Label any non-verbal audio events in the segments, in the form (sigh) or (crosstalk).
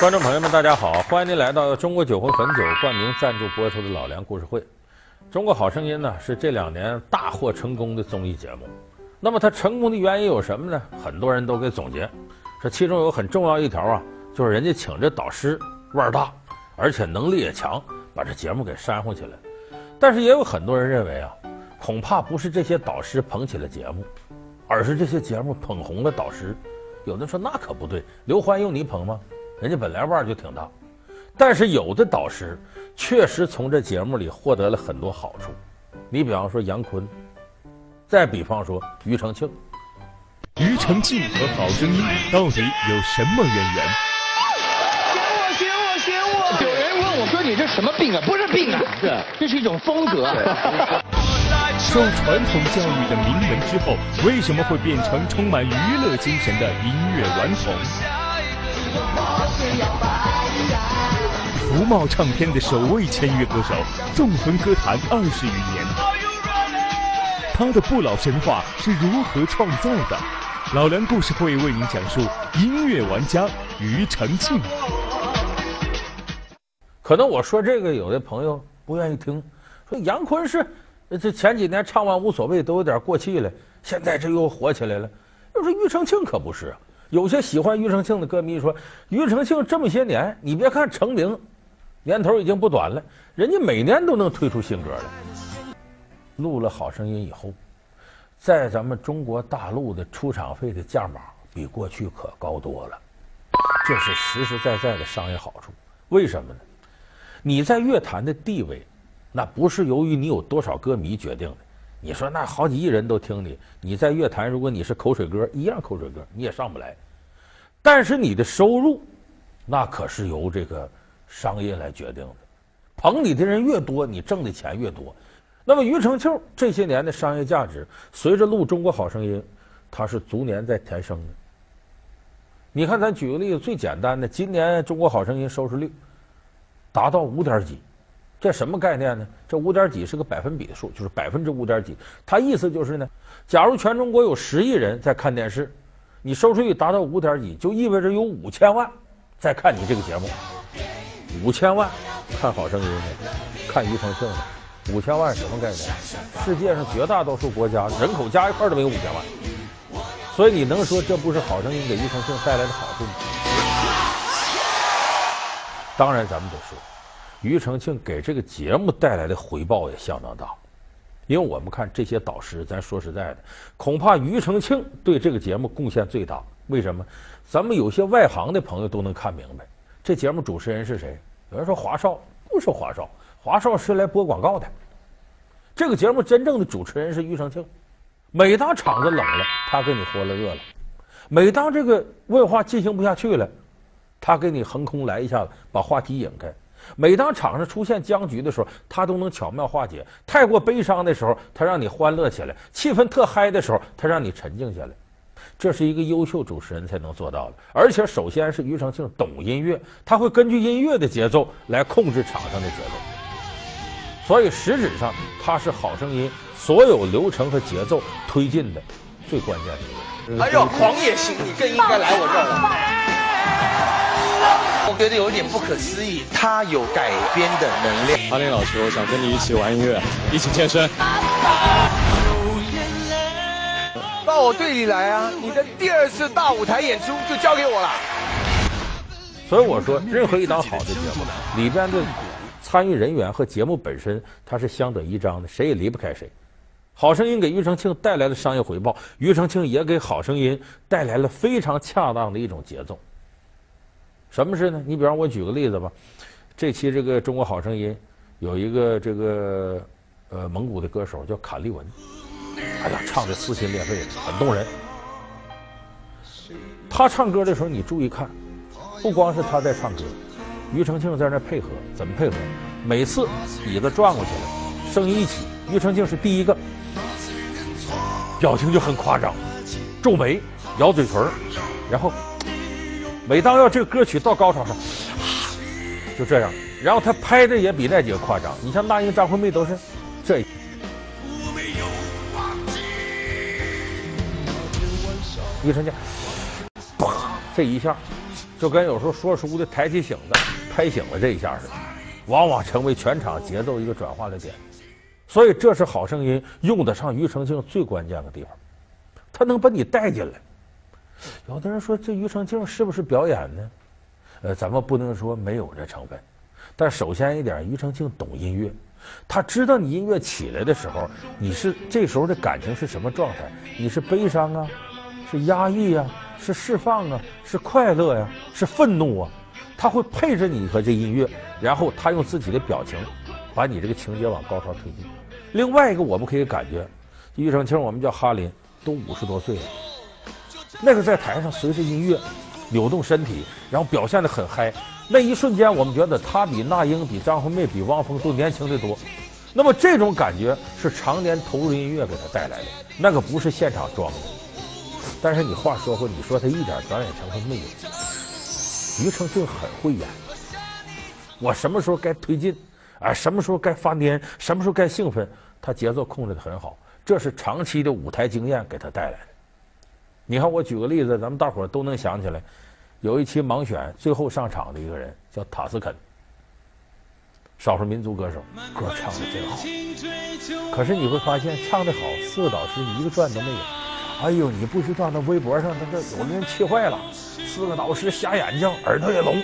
观众朋友们，大家好！欢迎您来到中国酒魂汾酒冠名赞助播出的《老梁故事会》。中国好声音呢是这两年大获成功的综艺节目。那么它成功的原因有什么呢？很多人都给总结，说其中有很重要一条啊，就是人家请这导师腕儿大，而且能力也强，把这节目给煽乎起来。但是也有很多人认为啊，恐怕不是这些导师捧起了节目，而是这些节目捧红了导师。有的说那可不对，刘欢用你捧吗？人家本来腕儿就挺大，但是有的导师确实从这节目里获得了很多好处。你比方说杨坤，再比方说庾澄庆。庾澄庆和好声音到底有什么渊源？有人问我说：“你这什么病啊？不是病啊，是这是一种风格。(laughs) ” (laughs) 受传统教育的名门之后，为什么会变成充满娱乐精神的音乐顽童？福茂唱片的首位签约歌手，纵横歌坛二十余年，他的不老神话是如何创造的？老梁故事会为您讲述音乐玩家庾澄庆。可能我说这个，有的朋友不愿意听，说杨坤是这前几年唱完无所谓都有点过气了，现在这又火起来了。要说庾澄庆可不是。有些喜欢庾澄庆的歌迷说：“庾澄庆这么些年，你别看成名年头已经不短了，人家每年都能推出新歌来。录了《好声音》以后，在咱们中国大陆的出场费的价码比过去可高多了，这是实实在在的商业好处。为什么呢？你在乐坛的地位，那不是由于你有多少歌迷决定的。”你说那好几亿人都听你，你在乐坛，如果你是口水歌，一样口水歌，你也上不来。但是你的收入，那可是由这个商业来决定的。捧你的人越多，你挣的钱越多。那么庾澄庆这些年的商业价值，随着录《中国好声音》，它是逐年在提升的。你看，咱举个例子，最简单的，今年《中国好声音》收视率达到五点几。这什么概念呢？这五点几是个百分比的数，就是百分之五点几。它意思就是呢，假如全中国有十亿人在看电视，你收视率达到五点几，就意味着有五千万在看你这个节目。五千万看好声音的，看庾澄庆的，五千万什么概念？世界上绝大多数国家人口加一块都没有五千万，所以你能说这不是好声音给庾澄庆带来的好处吗？当然，咱们得说。庾澄庆给这个节目带来的回报也相当大，因为我们看这些导师，咱说实在的，恐怕庾澄庆对这个节目贡献最大。为什么？咱们有些外行的朋友都能看明白，这节目主持人是谁？有人说华少，不是华少，华少是来播广告的。这个节目真正的主持人是庾澄庆。每当场子冷了，他给你和了热了；每当这个问话进行不下去了，他给你横空来一下子，把话题引开。每当场上出现僵局的时候，他都能巧妙化解；太过悲伤的时候，他让你欢乐起来；气氛特嗨的时候，他让你沉静下来。这是一个优秀主持人才能做到的。而且，首先是庾澄庆懂音乐，他会根据音乐的节奏来控制场上的节奏。所以，实质上他是好声音所有流程和节奏推进的最关键的一个人。哎呦黄也行，你更应该来我这儿了。我觉得有点不可思议，他有改编的能力。阿林老师，我想跟你一起玩音乐，一起健身。到我队里来啊！你的第二次大舞台演出就交给我了。所以我说，任何一档好的节目里边的参与人员和节目本身，它是相得益彰的，谁也离不开谁。好声音给庾澄庆带来了商业回报，庾澄庆也给好声音带来了非常恰当的一种节奏。什么事呢？你比方我举个例子吧，这期这个《中国好声音》有一个这个呃蒙古的歌手叫卡利文，哎呀，唱的撕心裂肺的，很动人。他唱歌的时候，你注意看，不光是他在唱歌，庾澄庆在那配合，怎么配合？每次椅子转过去了，声音一起，庾澄庆是第一个，表情就很夸张，皱眉，咬嘴唇，然后。每当要这个歌曲到高潮上，(sighs) 就这样，然后他拍的也比那几个夸张。你像那英、张惠妹都是这，庾澄庆，啪，这一下就跟有时候说书的抬起醒子、拍醒了这一下似的，往往成为全场节奏一个转化的点。所以这是《好声音》用得上庾澄庆最关键的地方，他能把你带进来。有的人说这庾澄庆是不是表演呢？呃，咱们不能说没有这成分，但首先一点，庾澄庆懂音乐，他知道你音乐起来的时候，你是这时候的感情是什么状态？你是悲伤啊，是压抑啊，是释放啊，是快乐呀、是愤怒啊？他会配着你和这音乐，然后他用自己的表情，把你这个情节往高潮推进。另外一个，我们可以感觉，庾澄庆我们叫哈林，都五十多岁了。那个在台上随着音乐扭动身体，然后表现的很嗨。那一瞬间，我们觉得他比那英、比张惠妹、比汪峰都年轻的多。那么这种感觉是常年投入音乐给他带来的，那个不是现场装的。但是你话说回，你说他一点表演成分没有？庾澄庆很会演。我什么时候该推进？啊，什么时候该发癫？什么时候该兴奋？他节奏控制的很好，这是长期的舞台经验给他带来的。你看，我举个例子，咱们大伙儿都能想起来，有一期盲选最后上场的一个人叫塔斯肯，少数民族歌手，歌唱的真好。可是你会发现，唱的好，四个导师一个转都没有。哎呦，你不知道那微博上那个有的人气坏了，四个导师瞎眼睛，耳朵也聋，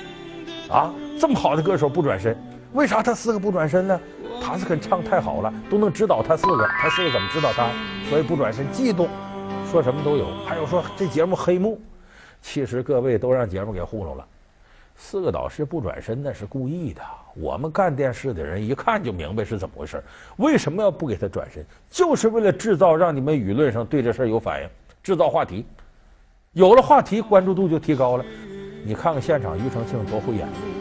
啊，这么好的歌手不转身，为啥他四个不转身呢？塔斯肯唱太好了，都能指导他四个，他四个怎么指导他？所以不转身，嫉妒，说什么都有。还有说这节目黑幕，其实各位都让节目给糊弄了。四个导师不转身那是故意的，我们干电视的人一看就明白是怎么回事。为什么要不给他转身？就是为了制造让你们舆论上对这事儿有反应，制造话题。有了话题，关注度就提高了。你看看现场，庾澄庆多会演。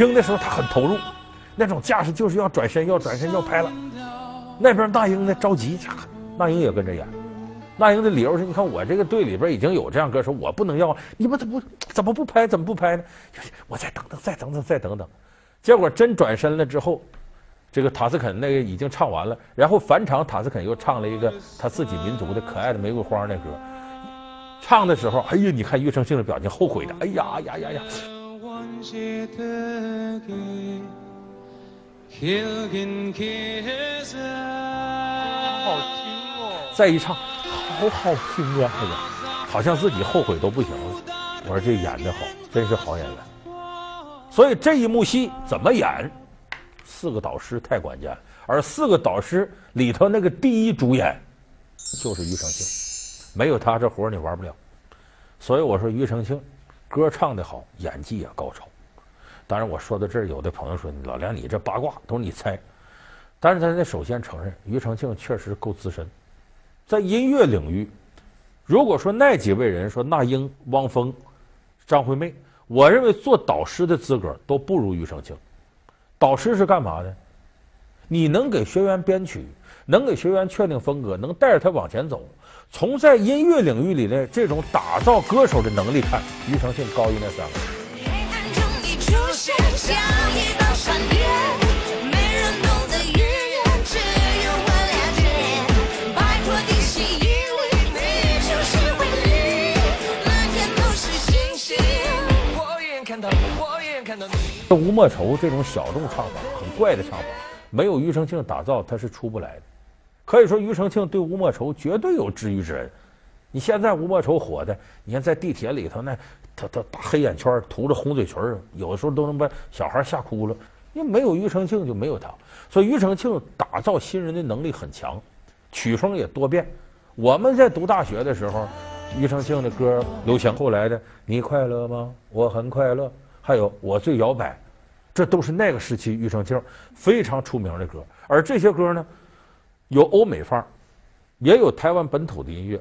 听的时候他很投入，那种架势就是要转身，要转身，要拍了。那边那英呢着急，那英也跟着演。那英的理由是：你看我这个队里边已经有这样歌手，我不能要，你们怎么怎么不拍？怎么不拍呢？我再等等，再等等，再等等。结果真转身了之后，这个塔斯肯那个已经唱完了，然后返场，塔斯肯又唱了一个他自己民族的可爱的玫瑰花那歌。唱的时候，哎呀，你看庾澄庆的表情，后悔的，哎呀呀呀呀！好听哦！再一唱，好好听啊！哎呀，好像自己后悔都不行了。我说这演的好，真是好演员。所以这一幕戏怎么演？四个导师太关键了。而四个导师里头那个第一主演就是庾澄庆，没有他这活你玩不了。所以我说庾澄庆，歌唱的好，演技也高超。当然，我说到这儿，有的朋友说：“老梁，你这八卦都是你猜。”但是，咱得首先承认，庾澄庆确实够资深。在音乐领域，如果说那几位人说那英、汪峰、张惠妹，我认为做导师的资格都不如庾澄庆。导师是干嘛的？你能给学员编曲，能给学员确定风格，能带着他往前走。从在音乐领域里的这种打造歌手的能力看，庾澄庆高于那三个。吴莫愁这种小众唱法，很怪的唱法，没有庾澄庆打造，他是出不来的。可以说，庾澄庆对吴莫愁绝对有知遇之恩。你现在吴莫愁火的，你看在地铁里头那。他他大黑眼圈，涂着红嘴唇，有的时候都能把小孩吓哭了。因为没有庾澄庆就没有他，所以庾澄庆打造新人的能力很强，曲风也多变。我们在读大学的时候，庾澄庆的歌流行，后来的你快乐吗？我很快乐，还有我最摇摆，这都是那个时期庾澄庆非常出名的歌。而这些歌呢，有欧美范儿，也有台湾本土的音乐，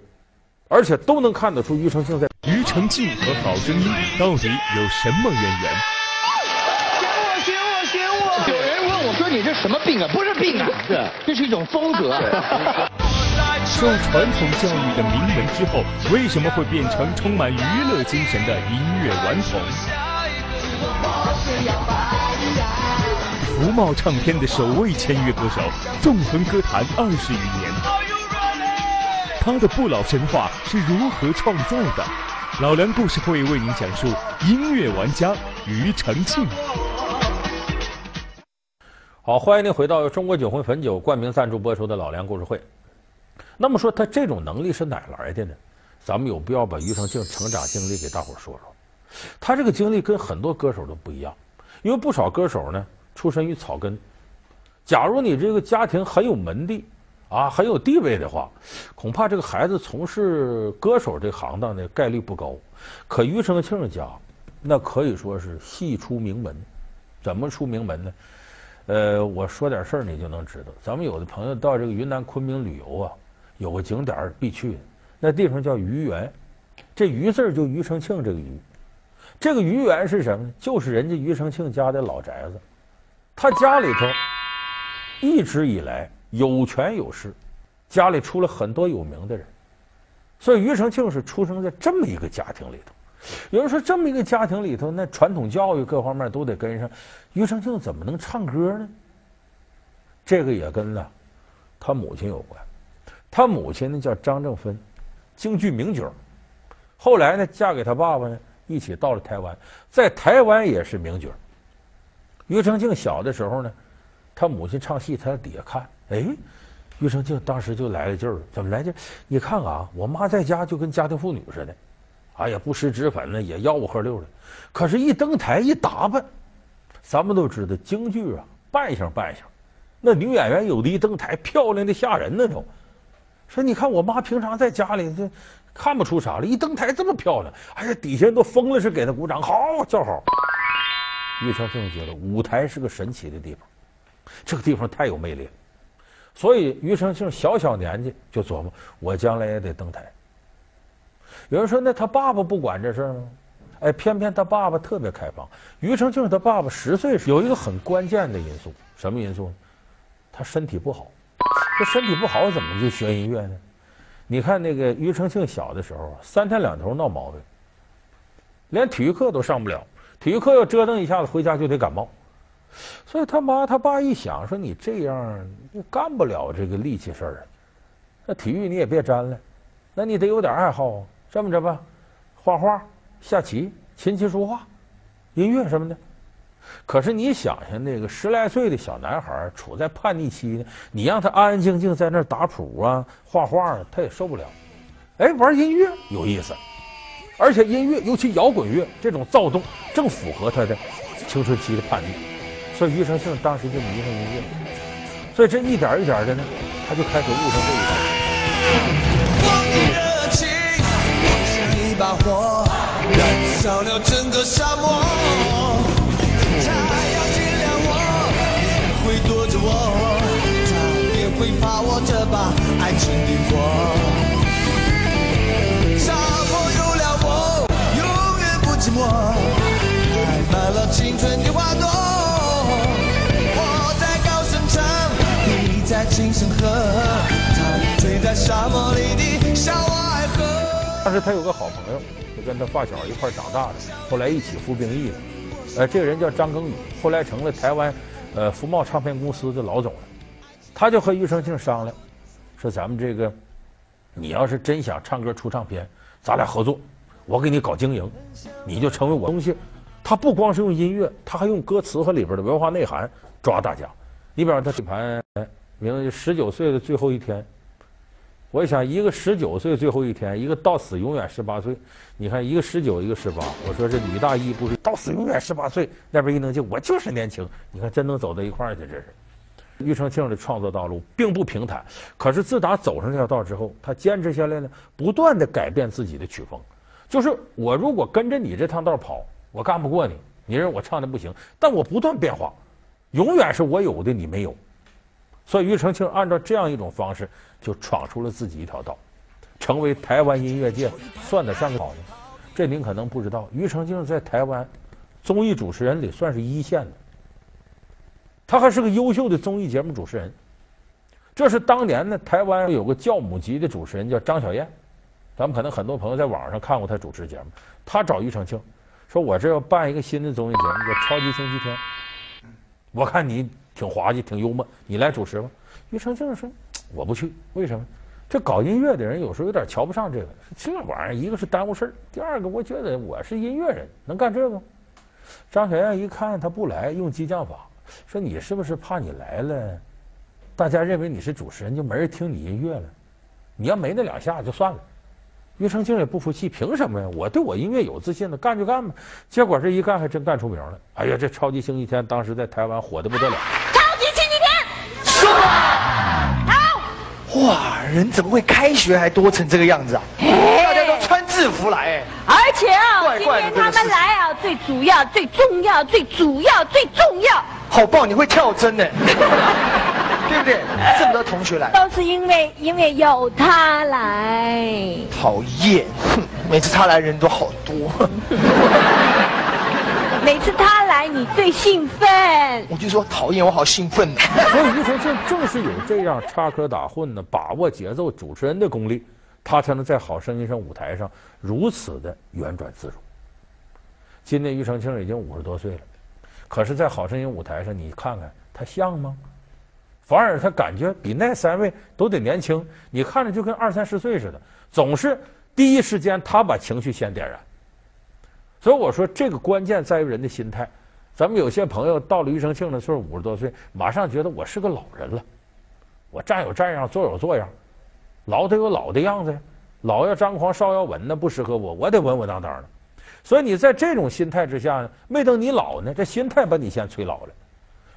而且都能看得出庾澄庆在。庾澄庆和好声音到底有什么渊源？有人问我。说你这什么病啊？不是病啊，是，这是一种风格。(laughs) 受传统教育的名门之后，为什么会变成充满娱乐精神的音乐顽童？福茂唱片的首位签约歌手，纵横歌坛二十余年，他的不老神话是如何创造的？老梁故事会为您讲述音乐玩家庾澄庆。好，欢迎您回到中国酒魂汾酒冠名赞助播出的老梁故事会。那么说他这种能力是哪来的呢？咱们有必要把庾澄庆成长经历给大伙说说。他这个经历跟很多歌手都不一样，因为不少歌手呢出身于草根。假如你这个家庭很有门第啊，很有地位的话，恐怕这个孩子从事歌手这行当的概率不高。可庾澄庆家那可以说是系出名门，怎么出名门呢？呃，我说点事儿，你就能知道。咱们有的朋友到这个云南昆明旅游啊，有个景点必去的，那地方叫鱼园。这鱼字就庾澄庆这个鱼，这个鱼园是什么呢？就是人家庾澄庆家的老宅子。他家里头一直以来有权有势，家里出了很多有名的人，所以庾澄庆是出生在这么一个家庭里头。有人说，这么一个家庭里头，那传统教育各方面都得跟上，庾澄庆怎么能唱歌呢？这个也跟呢他母亲有关。他母亲呢叫张正芬，京剧名角。后来呢嫁给他爸爸呢，一起到了台湾，在台湾也是名角。庾澄庆小的时候呢，他母亲唱戏，他在底下看，哎，庾澄庆当时就来了劲儿，怎么来劲？你看看啊，我妈在家就跟家庭妇女似的。哎呀，不施脂粉呢，也吆五喝六的。可是，一登台一打扮，咱们都知道京剧啊，扮相扮相。那女演员有的一登台，漂亮的吓人呢都。说你看我妈平常在家里这看不出啥了，一登台这么漂亮，哎呀，底下人都疯了，似的给她鼓掌，好叫好。庾澄庆觉得舞台是个神奇的地方，这个地方太有魅力了。所以庾澄庆小小年纪就琢磨，我将来也得登台。有人说，那他爸爸不管这事儿吗？哎，偏偏他爸爸特别开放。庾澄庆他爸爸十岁时有一个很关键的因素，什么因素呢？他身体不好。这身体不好怎么就学音乐呢？你看那个庾澄庆小的时候，三天两头闹毛病，连体育课都上不了。体育课要折腾一下子，回家就得感冒。所以他妈他爸一想说：“你这样你干不了这个力气事儿，那体育你也别沾了，那你得有点爱好啊。”这么着吧，画画、下棋、琴棋书画、音乐什么的。可是你想想，那个十来岁的小男孩处在叛逆期呢，你让他安安静静在那儿打谱啊、画画，他也受不了。哎，玩音乐有意思，而且音乐尤其摇滚乐这种躁动，正符合他的青春期的叛逆。所以庾澄庆当时就迷上音乐，所以这一点一点的呢，他就开始悟上这一道。把火燃烧了整个沙漠，他要体谅我，也会躲着我，他也会怕我这把爱情的火。沙漠有了我，永远不寂寞，开满了青春的花朵。你在轻声和，他醉在沙漠里的小爱河。当时他有个好朋友，就跟他发小一块长大的，后来一起服兵役了。呃，这个人叫张庚宇，后来成了台湾呃福茂唱片公司的老总了。他就和庾澄庆商量，说咱们这个，你要是真想唱歌出唱片，咱俩合作，我给你搞经营，你就成为我东西。他不光是用音乐，他还用歌词和里边的文化内涵抓大家。你比方他这盘名字《十九岁的最后一天》。我想，一个十九岁最后一天，一个到死永远十八岁。你看，一个十九，一个十八。我说这女大一不是到死永远十八岁，那边一能劲，我就是年轻。你看，真能走到一块儿去，这是。庾澄庆的创作道路并不平坦，可是自打走上这条道之后，他坚持下来呢，不断的改变自己的曲风。就是我如果跟着你这趟道跑，我干不过你，你认为我唱的不行，但我不断变化，永远是我有的你没有。所以庾澄庆按照这样一种方式，就闯出了自己一条道，成为台湾音乐界算得上个好的。这您可能不知道，庾澄庆在台湾综艺主持人里算是一线的。他还是个优秀的综艺节目主持人。这是当年呢，台湾有个教母级的主持人叫张小燕，咱们可能很多朋友在网上看过他主持节目。他找庾澄庆说：“我这要办一个新的综艺节目，叫《超级星期天》，我看你挺滑稽，挺幽默，你来主持吧。”庾澄庆说：“我不去，为什么？这搞音乐的人有时候有点瞧不上这个，这玩意儿一个是耽误事儿，第二个我觉得我是音乐人，能干这个？”张小燕一看他不来，用激将法说：“你是不是怕你来了，大家认为你是主持人，就没人听你音乐了？你要没那两下就算了。”庾澄庆也不服气，凭什么呀？我对我音乐有自信的，干就干吧。结果这一干还真干出名了。哎呀，这超级星期天当时在台湾火得不得了。哇，人怎么会开学还多成这个样子啊？大家都穿制服来，而且啊，今天他们来啊，最主要、最重要、最主要、最重要。好棒！你会跳针呢，(laughs) 对不对？这么多同学来，都是因为因为有他来。讨厌，哼！每次他来人都好多。每次他来你最兴奋。我就说讨厌，我好兴奋。所以庾澄庆正是有这样插科打诨的把握节奏主持人的功力，他才能在《好声音》上舞台上如此的圆转自如。今年庾澄庆已经五十多岁了。可是，在《好声音》舞台上，你看看他像吗？反而他感觉比那三位都得年轻。你看着就跟二三十岁似的，总是第一时间他把情绪先点燃。所以我说，这个关键在于人的心态。咱们有些朋友到了庾澄庆的岁数五十多岁，马上觉得我是个老人了，我站有站样，坐有坐样，老得有老的样子呀。老要张狂，少要稳，那不适合我，我得稳稳当当的。所以你在这种心态之下呢，没等你老呢，这心态把你先催老了。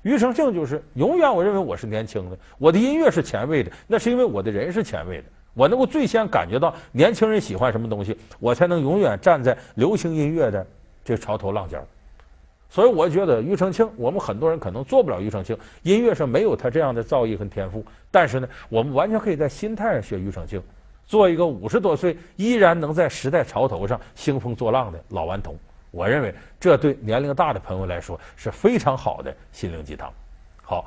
庾澄庆就是永远，我认为我是年轻的，我的音乐是前卫的，那是因为我的人是前卫的，我能够最先感觉到年轻人喜欢什么东西，我才能永远站在流行音乐的这潮头浪尖。所以我觉得庾澄庆，我们很多人可能做不了庾澄庆，音乐上没有他这样的造诣和天赋，但是呢，我们完全可以在心态上学庾澄庆。做一个五十多岁依然能在时代潮头上兴风作浪的老顽童，我认为这对年龄大的朋友来说是非常好的心灵鸡汤。好，